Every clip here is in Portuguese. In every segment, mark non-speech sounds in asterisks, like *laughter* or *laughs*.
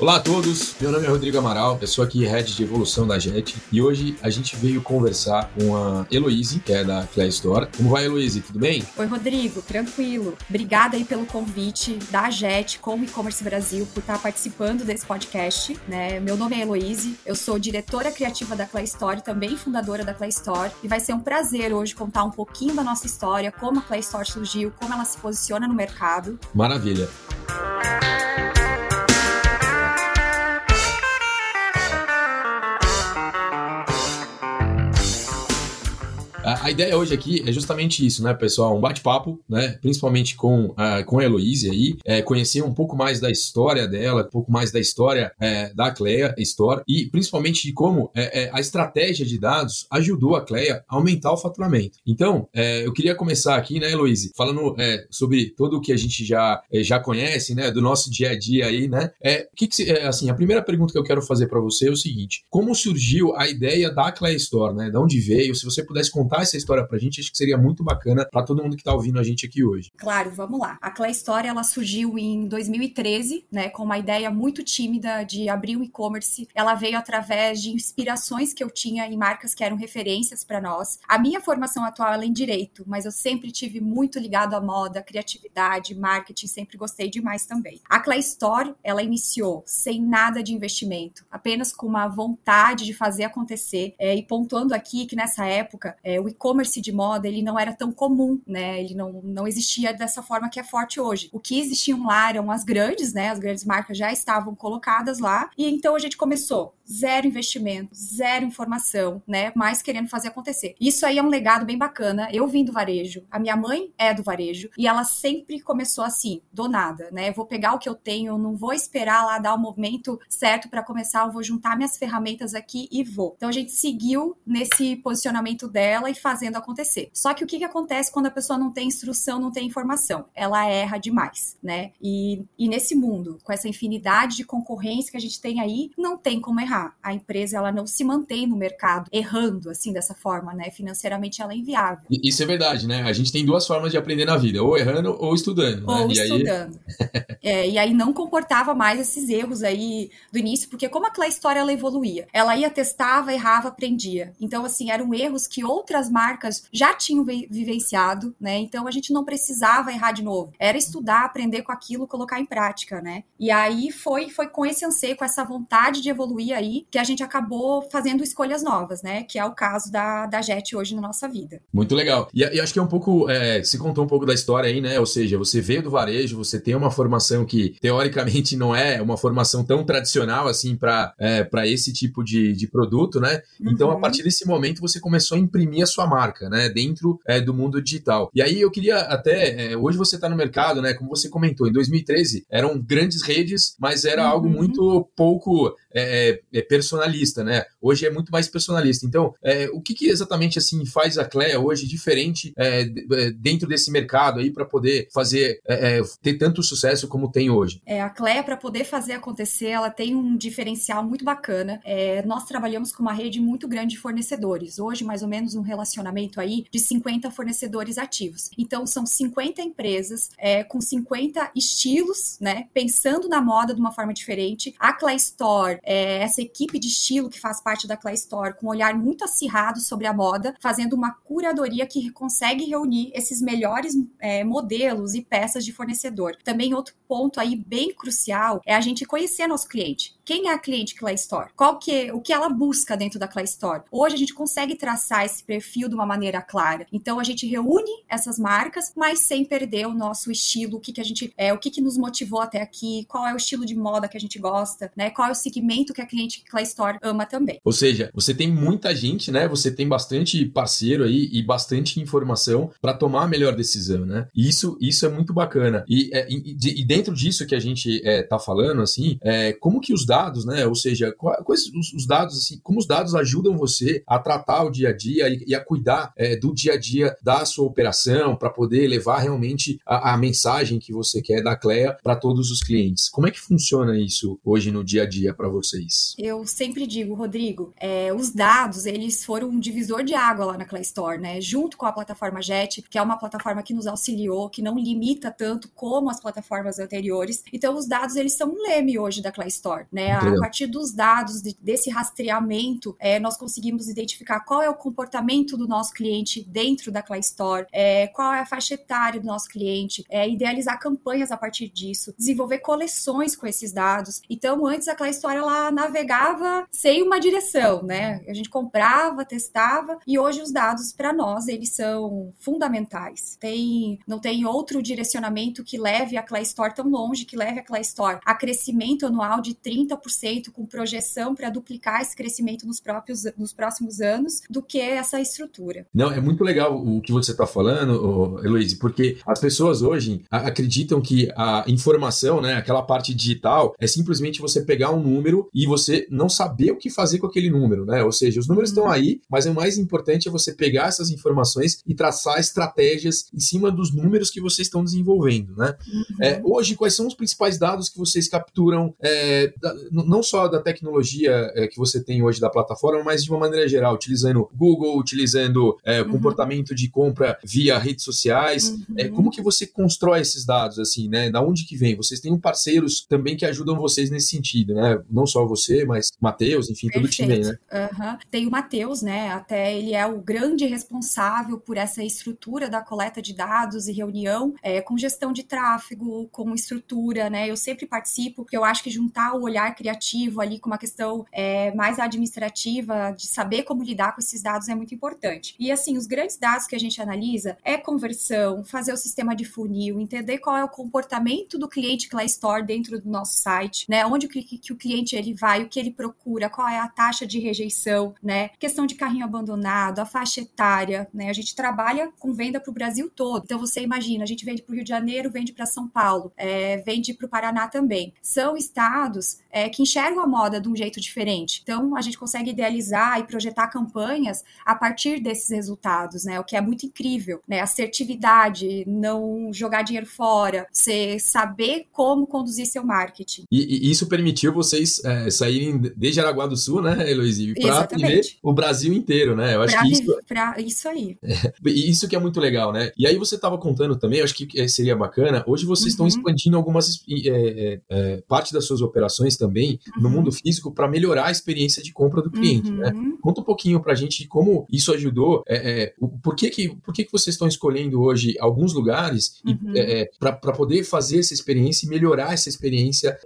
Olá a todos, meu nome é Rodrigo Amaral, eu sou aqui head de evolução da JET e hoje a gente veio conversar com a Heloise, que é da Clay Store. Como vai, Heloise? Tudo bem? Oi, Rodrigo, tranquilo. Obrigada aí pelo convite da JET com o E-Commerce Brasil por estar participando desse podcast. Né? Meu nome é Heloise, eu sou diretora criativa da Clay Store, também fundadora da Clay Store, e vai ser um prazer hoje contar um pouquinho da nossa história, como a Clay Store surgiu, como ela se posiciona no mercado. Maravilha. A, ideia hoje aqui é justamente isso, né, pessoal? Um bate-papo, né? Principalmente com, a, com a Heloíse aí, é, conhecer um pouco mais da história dela, um pouco mais da história é, da Cleia Store e principalmente de como é, é a estratégia de dados ajudou a Cleia a aumentar o faturamento. Então, é, eu queria começar aqui, né, Heloíse, falando é, sobre tudo o que a gente já, já conhece, né, do nosso dia a dia aí, né? É, que que, assim, a primeira pergunta que eu quero fazer para você é o seguinte: como surgiu a ideia da Cleia Store, né? De onde veio? Se você pudesse contar contar história pra gente, acho que seria muito bacana para todo mundo que tá ouvindo a gente aqui hoje. Claro, vamos lá. A Clay Story, ela surgiu em 2013, né, com uma ideia muito tímida de abrir um e-commerce. Ela veio através de inspirações que eu tinha em marcas que eram referências para nós. A minha formação atual é em direito, mas eu sempre tive muito ligado à moda, criatividade, marketing, sempre gostei demais também. A Clay Store, ela iniciou sem nada de investimento, apenas com uma vontade de fazer acontecer. É, e pontuando aqui que nessa época, é, o e-commerce de moda ele não era tão comum, né? Ele não, não existia dessa forma que é forte hoje. O que existiam lá eram as grandes, né? As grandes marcas já estavam colocadas lá. E então a gente começou zero investimento, zero informação, né? Mas querendo fazer acontecer. Isso aí é um legado bem bacana. Eu vim do varejo, a minha mãe é do varejo e ela sempre começou assim, do nada, né? Eu vou pegar o que eu tenho, não vou esperar lá dar o movimento certo para começar, eu vou juntar minhas ferramentas aqui e vou. Então a gente seguiu nesse posicionamento dela e fazendo acontecer. Só que o que, que acontece quando a pessoa não tem instrução, não tem informação? Ela erra demais, né? E, e nesse mundo, com essa infinidade de concorrência que a gente tem aí, não tem como errar. A empresa, ela não se mantém no mercado errando, assim, dessa forma, né? Financeiramente, ela é inviável. Isso é verdade, né? A gente tem duas formas de aprender na vida, ou errando ou estudando. Né? Ou e estudando. Aí... *laughs* é, e aí não comportava mais esses erros aí do início, porque como aquela história ela evoluía? Ela ia, testava, errava, aprendia. Então, assim, eram erros que outras marcas já tinham vivenciado, né? Então a gente não precisava errar de novo. Era estudar, aprender com aquilo, colocar em prática, né? E aí foi foi com esse anseio, com essa vontade de evoluir aí, que a gente acabou fazendo escolhas novas, né? Que é o caso da, da JET hoje na nossa vida. Muito legal. E, e acho que é um pouco, é, se contou um pouco da história aí, né? Ou seja, você veio do varejo, você tem uma formação que teoricamente não é uma formação tão tradicional assim para é, esse tipo de, de produto, né? Então, uhum. a partir desse momento, você começou a imprimir a sua marca, né, dentro é, do mundo digital. E aí eu queria até, é, hoje você está no mercado, né, como você comentou, em 2013 eram grandes redes, mas era uhum. algo muito pouco é, é, personalista, né? Hoje é muito mais personalista. Então, é, o que, que, exatamente assim faz a Clea hoje diferente é, é dentro desse mercado aí para poder fazer ter tanto sucesso como tem hoje? É, a Clea para poder fazer acontecer, ela tem um diferencial muito bacana. nós trabalhamos com uma rede muito grande de fornecedores. Hoje, mais ou menos um relacionamento aí de 50 fornecedores ativos. Então, são 50 empresas com 50 estilos, né? Pensando na moda de uma forma diferente. A Clea Store é, essa equipe de estilo que faz parte da Clay Store, com um olhar muito acirrado sobre a moda, fazendo uma curadoria que consegue reunir esses melhores é, modelos e peças de fornecedor. Também outro ponto aí bem crucial é a gente conhecer nosso cliente. Quem é a cliente Clay Store? Qual que o que ela busca dentro da Clay Store? Hoje a gente consegue traçar esse perfil de uma maneira clara. Então a gente reúne essas marcas, mas sem perder o nosso estilo, o que, que a gente é, o que, que nos motivou até aqui, qual é o estilo de moda que a gente gosta, né? Qual é o segmento que a cliente Clay Store ama também. Ou seja, você tem muita gente, né? Você tem bastante parceiro aí e bastante informação para tomar a melhor decisão, né? Isso, isso é muito bacana. E, é, e, e dentro disso que a gente é, tá falando, assim, é, como que os dados, né? Ou seja, quais os, os, dados, assim, como os dados ajudam você a tratar o dia a dia e, e a cuidar é, do dia a dia da sua operação para poder levar realmente a, a, mensagem que você quer da Cleia para todos os clientes. Como é que funciona isso hoje no dia a dia para você? vocês? Eu sempre digo, Rodrigo, é, os dados, eles foram um divisor de água lá na Clay Store, né? Junto com a plataforma JET, que é uma plataforma que nos auxiliou, que não limita tanto como as plataformas anteriores. Então, os dados, eles são um leme hoje da Clay Store, né? A partir dos dados, de, desse rastreamento, é, nós conseguimos identificar qual é o comportamento do nosso cliente dentro da Clay Store, é, qual é a faixa etária do nosso cliente, é, idealizar campanhas a partir disso, desenvolver coleções com esses dados. Então, antes a Clay Store, ela navegava sem uma direção, né? A gente comprava, testava, e hoje os dados, para nós, eles são fundamentais. Tem, não tem outro direcionamento que leve a Clay Store tão longe, que leve a Clay Store a crescimento anual de 30%, com projeção para duplicar esse crescimento nos, próprios, nos próximos anos, do que essa estrutura. Não, é muito legal o que você está falando, Heloíse, porque as pessoas hoje acreditam que a informação, né, aquela parte digital, é simplesmente você pegar um número e você não saber o que fazer com aquele número, né? Ou seja, os números uhum. estão aí, mas o mais importante é você pegar essas informações e traçar estratégias em cima dos números que vocês estão desenvolvendo, né? Uhum. É, hoje, quais são os principais dados que vocês capturam, é, da, não só da tecnologia é, que você tem hoje da plataforma, mas de uma maneira geral, utilizando Google, utilizando é, uhum. comportamento de compra via redes sociais. É, uhum. como que você constrói esses dados, assim, né? Da onde que vem? Vocês têm parceiros também que ajudam vocês nesse sentido, né? Não só você, mas Matheus, enfim, Perfeito. todo o time, né? Uhum. Tem o Matheus, né? Até ele é o grande responsável por essa estrutura da coleta de dados e reunião é, com gestão de tráfego, com estrutura, né? Eu sempre participo, porque eu acho que juntar o olhar criativo ali com uma questão é, mais administrativa, de saber como lidar com esses dados é muito importante. E assim, os grandes dados que a gente analisa é conversão, fazer o sistema de funil, entender qual é o comportamento do cliente Clay Store dentro do nosso site, né? Onde que, que o cliente ele vai, o que ele procura, qual é a taxa de rejeição, né? Questão de carrinho abandonado, a faixa etária, né? A gente trabalha com venda para o Brasil todo. Então você imagina, a gente vende para o Rio de Janeiro, vende para São Paulo, é, vende para o Paraná também. São estados é, que enxergam a moda de um jeito diferente. Então a gente consegue idealizar e projetar campanhas a partir desses resultados, né? O que é muito incrível, né? Assertividade, não jogar dinheiro fora, você saber como conduzir seu marketing. E, e isso permitiu vocês é, saírem desde Araguá do Sul, né, Heloísa? Para atender o Brasil inteiro, né? Eu acho pra que isso... Pra isso aí. É, isso que é muito legal, né? E aí você estava contando também, acho que é, seria bacana, hoje vocês estão uhum. expandindo algumas é, é, é, parte das suas operações também uhum. no mundo físico para melhorar a experiência de compra do cliente, né? uhum. né? Conta um pouquinho para a gente como isso ajudou, é, por, que, que, por que, que vocês estão escolhendo hoje alguns lugares uhum. para poder fazer essa experiência e melhorar essa experiência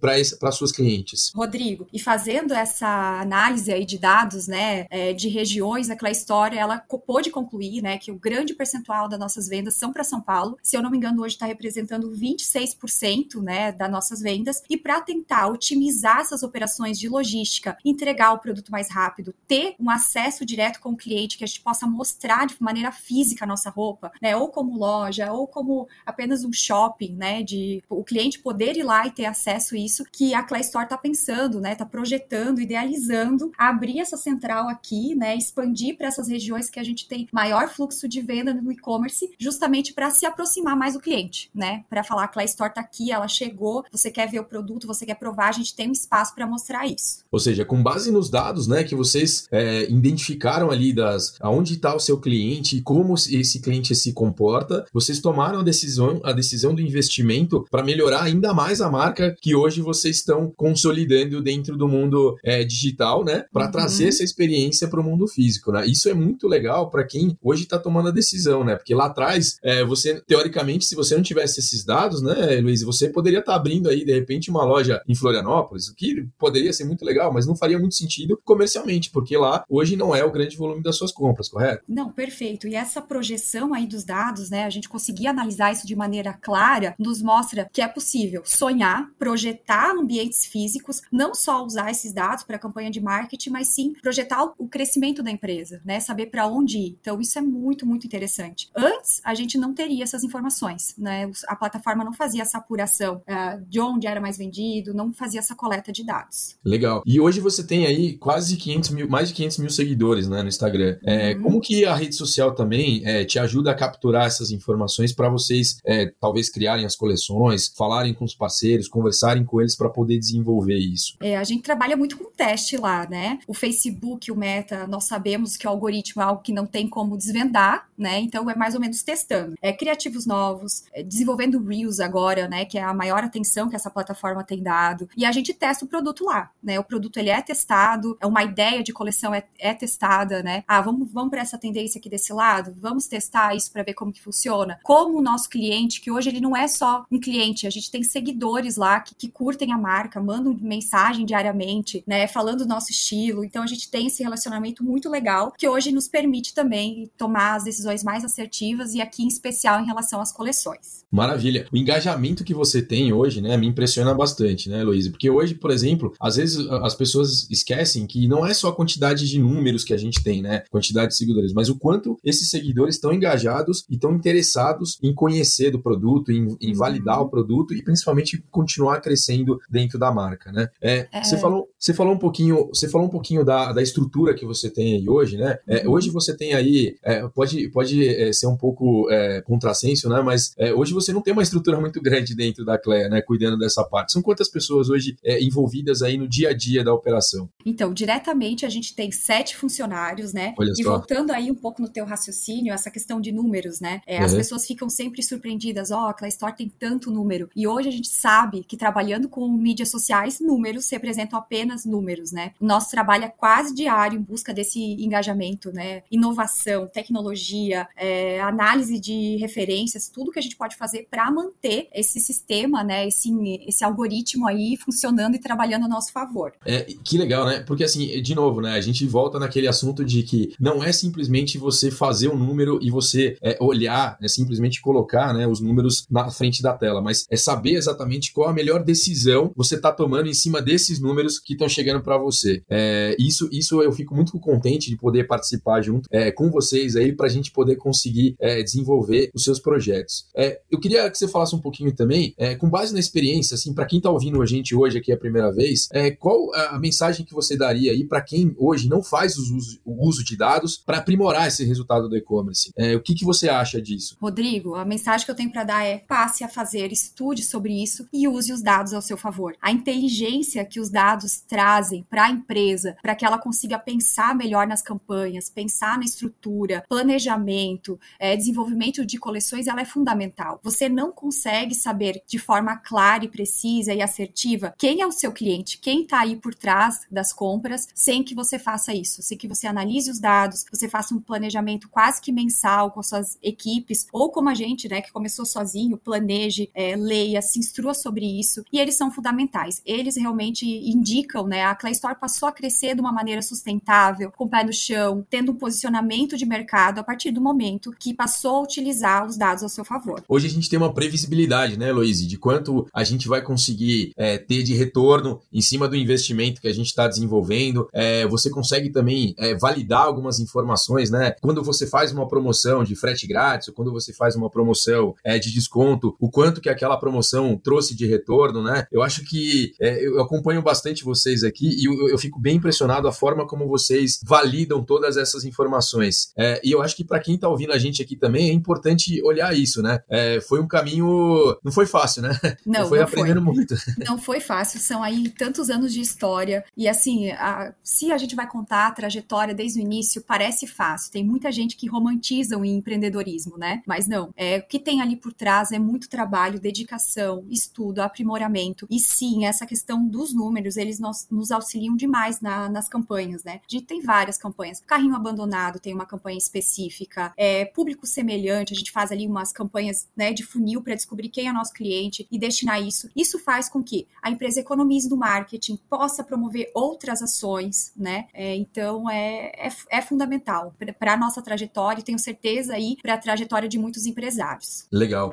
para suas clientes? Rodrigo, e fazendo essa análise aí de dados, né, de regiões, aquela história, ela pôde concluir, né, que o grande percentual das nossas vendas são para São Paulo. Se eu não me engano, hoje está representando 26%, né, das nossas vendas. E para tentar otimizar essas operações de logística, entregar o produto mais rápido, ter um acesso direto com o cliente que a gente possa mostrar de maneira física a nossa roupa, né, ou como loja, ou como apenas um shopping, né, de o cliente poder ir lá e ter acesso a isso, que a Clay Store está pensando, né, está projetando, idealizando, abrir essa central aqui, né, expandir para essas regiões que a gente tem maior fluxo de venda no e-commerce, justamente para se aproximar mais do cliente, né? Para falar que a Store tá aqui, ela chegou, você quer ver o produto, você quer provar, a gente tem um espaço para mostrar isso. Ou seja, com base nos dados, né, que vocês é, identificaram ali das aonde está o seu cliente e como esse cliente se comporta, vocês tomaram a decisão, a decisão do investimento para melhorar ainda mais a marca que hoje vocês estão consolidando dentro do mundo é, digital, né, para uhum. trazer essa experiência para o mundo físico, né? Isso é muito legal para quem hoje está tomando a decisão, né? Porque lá atrás, é, você, teoricamente, se você não tivesse esses dados, né, Luiz, você poderia estar tá abrindo aí, de repente, uma loja em Florianópolis, o que poderia ser muito legal, mas não faria muito sentido comercialmente, porque lá hoje não é o grande volume das suas compras, correto? Não, perfeito. E essa projeção aí dos dados, né, a gente conseguir analisar isso de maneira clara, nos mostra que é possível sonhar, projetar ambientes físicos, não só usar esses dados para campanha de marketing, mas sim projetar o crescimento da empresa, né? Saber para onde ir. Então, isso é muito, muito interessante. Antes, a gente não teria essas informações, né? A plataforma não fazia essa apuração uh, de onde era mais vendido, não fazia essa coleta de dados. Legal. E hoje você tem aí quase 500 mil, mais de 500 mil seguidores, né, no Instagram. É, uhum. Como que a rede social também é, te ajuda a capturar essas informações para vocês, é, talvez criarem as coleções, falarem com os parceiros, conversarem com eles para poder desenvolver isso? É, a gente trabalha muito com teste lá, né? O Facebook, o Meta, nós sabemos que o algoritmo é algo que não tem como desvendar, né? Então é mais ou menos testando. É, criativos novos, é, desenvolvendo Reels agora, né? Que é a maior atenção que essa plataforma tem dado. E a gente testa o produto lá, né? O produto ele é testado, é uma ideia de coleção é, é testada, né? Ah, vamos, vamos para essa tendência aqui desse lado, vamos testar isso para ver como que funciona. Como o nosso cliente, que hoje ele não é só um cliente, a gente tem seguidores lá que, que curtem a marca, mandam mensagem diariamente, né? Falando do nosso estilo. Então a gente tem esse relacionamento muito legal que hoje nos permite também tomar as decisões mais assertivas e aqui em especial em relação às coleções. Maravilha. O engajamento que você tem hoje, né, me impressiona bastante, né, Luísa? Porque hoje, por exemplo, às vezes as pessoas esquecem que não é só a quantidade de números que a gente tem, né, quantidade de seguidores, mas o quanto esses seguidores estão engajados e estão interessados em conhecer do produto, em, em validar o produto e principalmente continuar crescendo dentro da marca, né? É, é. Você falou, você falou um pouquinho, você falou um pouquinho da, da estrutura que você tem aí hoje, né? É, uhum. hoje você tem aí, é, pode, pode é, ser um pouco é, contrassenso, né? Mas hoje você não tem uma estrutura muito grande dentro da Cleia, né? Cuidando dessa parte. São quantas pessoas hoje envolvidas aí no dia a dia da operação? Então, diretamente a gente tem sete funcionários, né? Olha e só. voltando aí um pouco no teu raciocínio, essa questão de números, né? É, uhum. As pessoas ficam sempre surpreendidas, ó, oh, a Clay Store tem tanto número. E hoje a gente sabe que trabalhando com mídias sociais, números representam apenas números, né? Nosso trabalho é quase diário em busca desse engajamento, né? Inovação, tecnologia, é, análise de referências, tudo que a gente pode fazer para manter esse sistema, né? Esse, esse algoritmo aí funcionando e trabalhando a nosso favor. É, que legal, né? Porque assim, de novo, né? A gente volta naquele assunto de que não é simplesmente você fazer um número e você é, olhar, é simplesmente colocar né, os números na frente da tela, mas é saber exatamente qual a melhor decisão você está tomando em cima desses números que estão chegando para você. É, isso, isso eu fico muito contente de poder participar junto é, com vocês aí para a gente poder conseguir é, desenvolver os seus projetos. É, eu queria que você falasse um pouquinho também, é, com base na experiência, assim, para quem está ouvindo a gente hoje aqui a primeira vez, qual a mensagem que você daria aí para quem hoje não faz uso, o uso de dados para aprimorar esse resultado do e-commerce? o que, que você acha disso? Rodrigo, a mensagem que eu tenho para dar é passe a fazer, estude sobre isso e use os dados ao seu favor. A inteligência que os dados trazem para a empresa, para que ela consiga pensar melhor nas campanhas, pensar na estrutura, planejamento, é, desenvolvimento de coleções, ela é fundamental. Você não consegue saber de forma clara e precisa e assertiva quem é o seu cliente, quem está aí por trás das compras, sem que você faça isso, sem que você analise os dados, você faça um planejamento quase que mensal com suas equipes, ou como a gente, né, que começou sozinho, planeje, é, leia, se instrua sobre isso, e eles são fundamentais. Eles realmente indicam, né, a Clay Store passou a crescer de uma maneira sustentável, com o pé no chão, tendo um posicionamento de mercado a partir do momento que passou a utilizar os dados ao seu favor. Hoje a gente tem uma previsibilidade, né, Loise, de quanto a gente vai conseguir é, ter de retorno em cima do investimento que a gente está desenvolvendo. É, você consegue também é, validar algumas informações, né? Quando você faz uma promoção de frete grátis, ou quando você faz uma promoção é, de desconto, o quanto que aquela promoção trouxe de retorno, né? Eu acho que é, eu acompanho bastante vocês aqui e eu, eu, fico bem impressionado a forma como vocês validam todas essas informações. É, e eu acho que para quem está ouvindo a gente aqui também é importante olhar isso, né? É, foi um caminho, não foi fácil, né? Não, não foi não aprendendo foi. muito. Não foi fácil, são aí tantos anos de história e assim, a, se a gente vai contar a trajetória desde o início, parece fácil. Tem muita gente que romantiza o empreendedorismo, né? Mas não, é, o que tem ali por trás é muito trabalho, dedicação, estudo, aprimoramento. E sim, essa questão dos números, eles nos, nos auxiliam demais na, nas campanhas, né? A gente tem várias campanhas. Carrinho abandonado tem uma campanha específica, é, público semelhante, a gente faz ali umas campanhas né, de funil para descobrir quem é nosso cliente e destinar isso. Isso faz com que a empresa economize no marketing, possa promover outras ações, né? É, então é, é, é fundamental para a nossa trajetória e tenho certeza aí para a trajetória de muitos empresários. Legal.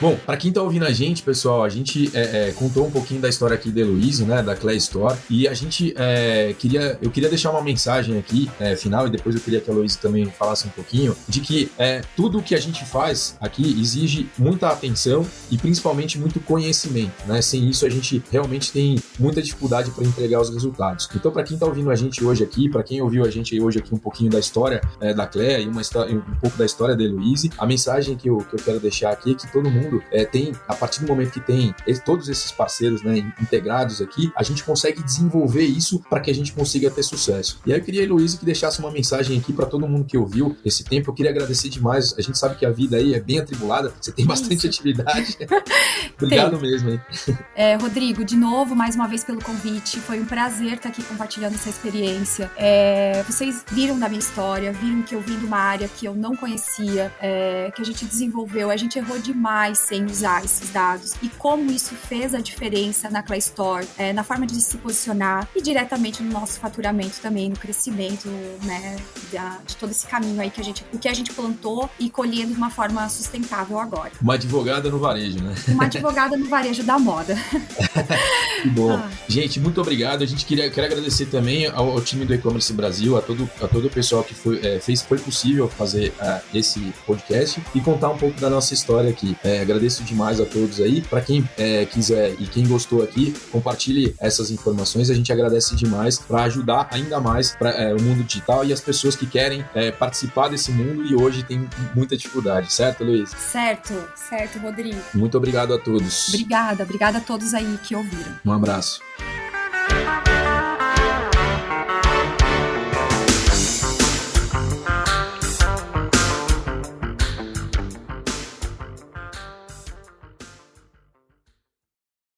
Bom, para quem tá ouvindo a gente, pessoal, a gente é, é, contou um pouquinho da história aqui da Heloise, né, da Clay Store, e a gente é, queria, eu queria deixar uma mensagem aqui, é, final, e depois eu queria que a Heloise também falasse um pouquinho, de que é, tudo que a gente faz aqui exige muita atenção e principalmente muito conhecimento, né? Sem isso a gente realmente tem muita dificuldade para entregar os resultados. Então, para quem tá ouvindo a gente hoje aqui, para quem ouviu a gente hoje aqui um pouquinho da história é, da Clay e uma um pouco da história da Heloise, a mensagem que eu, que eu quero deixar aqui é que todo mundo é, tem, a partir do momento que tem todos esses parceiros né, integrados aqui, a gente consegue desenvolver isso para que a gente consiga ter sucesso. E aí eu queria, Heloísa, que deixasse uma mensagem aqui para todo mundo que ouviu esse tempo. Eu queria agradecer demais. A gente sabe que a vida aí é bem atribulada, você tem bastante isso. atividade. *laughs* Obrigado tem. mesmo. Hein? É, Rodrigo, de novo, mais uma vez pelo convite. Foi um prazer estar aqui compartilhando essa experiência. É, vocês viram da minha história, viram que eu vim de uma área que eu não conhecia, é, que a gente desenvolveu. A gente errou demais sem usar esses dados e como isso fez a diferença na Clay Store, é, na forma de se posicionar e diretamente no nosso faturamento também, no crescimento, né, da, de todo esse caminho aí que a gente, o que a gente plantou e colhendo de uma forma sustentável agora. Uma advogada no varejo, né? Uma advogada no varejo da moda. *laughs* que bom. Ah. Gente, muito obrigado. A gente queria, queria agradecer também ao, ao time do e-commerce Brasil, a todo, a todo o pessoal que foi, é, fez, foi possível fazer uh, esse podcast e contar um pouco da nossa história aqui. É, agradeço demais a todos aí. Para quem é, quiser e quem gostou aqui, compartilhe essas informações. A gente agradece demais para ajudar ainda mais para é, o mundo digital e as pessoas que querem é, participar desse mundo e hoje tem muita dificuldade, certo, Luiz? Certo, certo, Rodrigo. Muito obrigado a todos. Obrigada, obrigada a todos aí que ouviram. Um abraço.